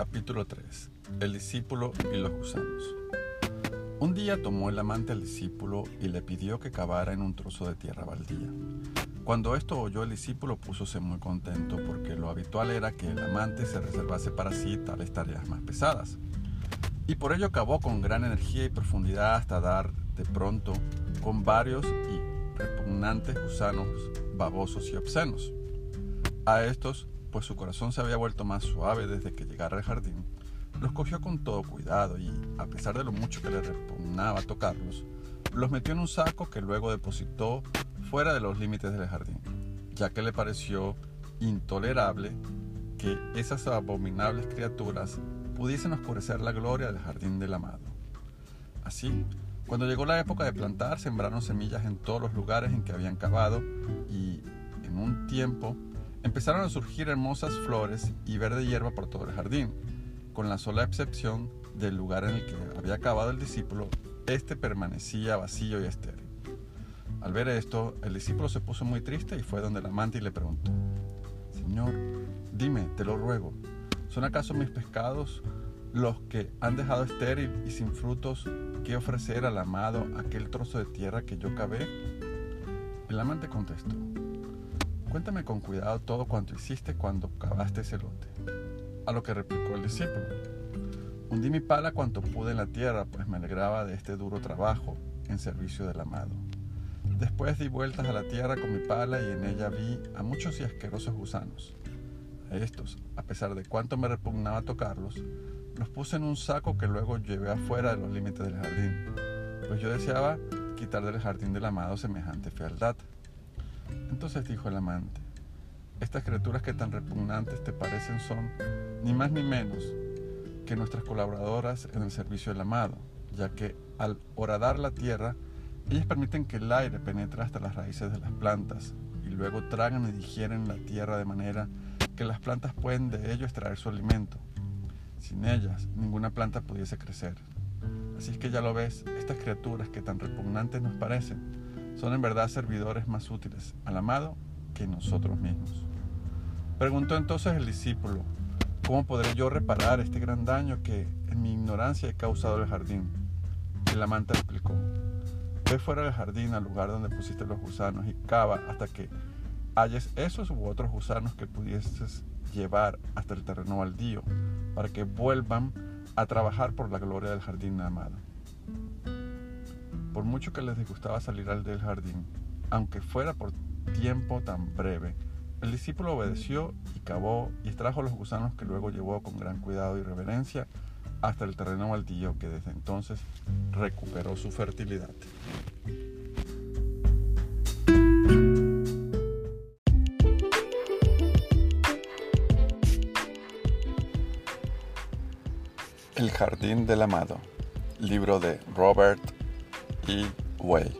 Capítulo 3. El discípulo y los gusanos. Un día tomó el amante al discípulo y le pidió que cavara en un trozo de tierra baldía. Cuando esto oyó el discípulo púsose muy contento porque lo habitual era que el amante se reservase para sí tales tareas más pesadas. Y por ello cavó con gran energía y profundidad hasta dar de pronto con varios y repugnantes gusanos babosos y obscenos. A estos pues su corazón se había vuelto más suave desde que llegara al jardín, los cogió con todo cuidado y, a pesar de lo mucho que le repugnaba tocarlos, los metió en un saco que luego depositó fuera de los límites del jardín, ya que le pareció intolerable que esas abominables criaturas pudiesen oscurecer la gloria del jardín del amado. Así, cuando llegó la época de plantar, sembraron semillas en todos los lugares en que habían cavado y, en un tiempo, Empezaron a surgir hermosas flores y verde hierba por todo el jardín, con la sola excepción del lugar en el que había acabado el discípulo, este permanecía vacío y estéril. Al ver esto, el discípulo se puso muy triste y fue donde el amante y le preguntó, Señor, dime, te lo ruego, ¿son acaso mis pescados los que han dejado estéril y sin frutos que ofrecer al amado aquel trozo de tierra que yo cavé? El amante contestó, Cuéntame con cuidado todo cuanto hiciste cuando cavaste ese lote. A lo que replicó el discípulo. Hundí mi pala cuanto pude en la tierra, pues me alegraba de este duro trabajo en servicio del amado. Después di vueltas a la tierra con mi pala y en ella vi a muchos y asquerosos gusanos. A estos, a pesar de cuánto me repugnaba tocarlos, los puse en un saco que luego llevé afuera de los límites del jardín, pues yo deseaba quitar del jardín del amado semejante fealdad. Entonces dijo el amante, estas criaturas que tan repugnantes te parecen son, ni más ni menos, que nuestras colaboradoras en el servicio del amado, ya que al horadar la tierra, ellas permiten que el aire penetre hasta las raíces de las plantas y luego tragan y digieren la tierra de manera que las plantas pueden de ello extraer su alimento. Sin ellas, ninguna planta pudiese crecer. Así es que ya lo ves, estas criaturas que tan repugnantes nos parecen, son en verdad servidores más útiles al amado que nosotros mismos. Preguntó entonces el discípulo, ¿cómo podré yo reparar este gran daño que en mi ignorancia he causado el jardín? El amante explicó, ve fuera del jardín al lugar donde pusiste los gusanos y cava hasta que halles esos u otros gusanos que pudieses llevar hasta el terreno baldío, para que vuelvan a trabajar por la gloria del jardín amado. Por mucho que les disgustaba salir al del jardín, aunque fuera por tiempo tan breve, el discípulo obedeció y cavó y extrajo los gusanos que luego llevó con gran cuidado y reverencia hasta el terreno baldío que desde entonces recuperó su fertilidad. El Jardín del Amado, libro de Robert. Way.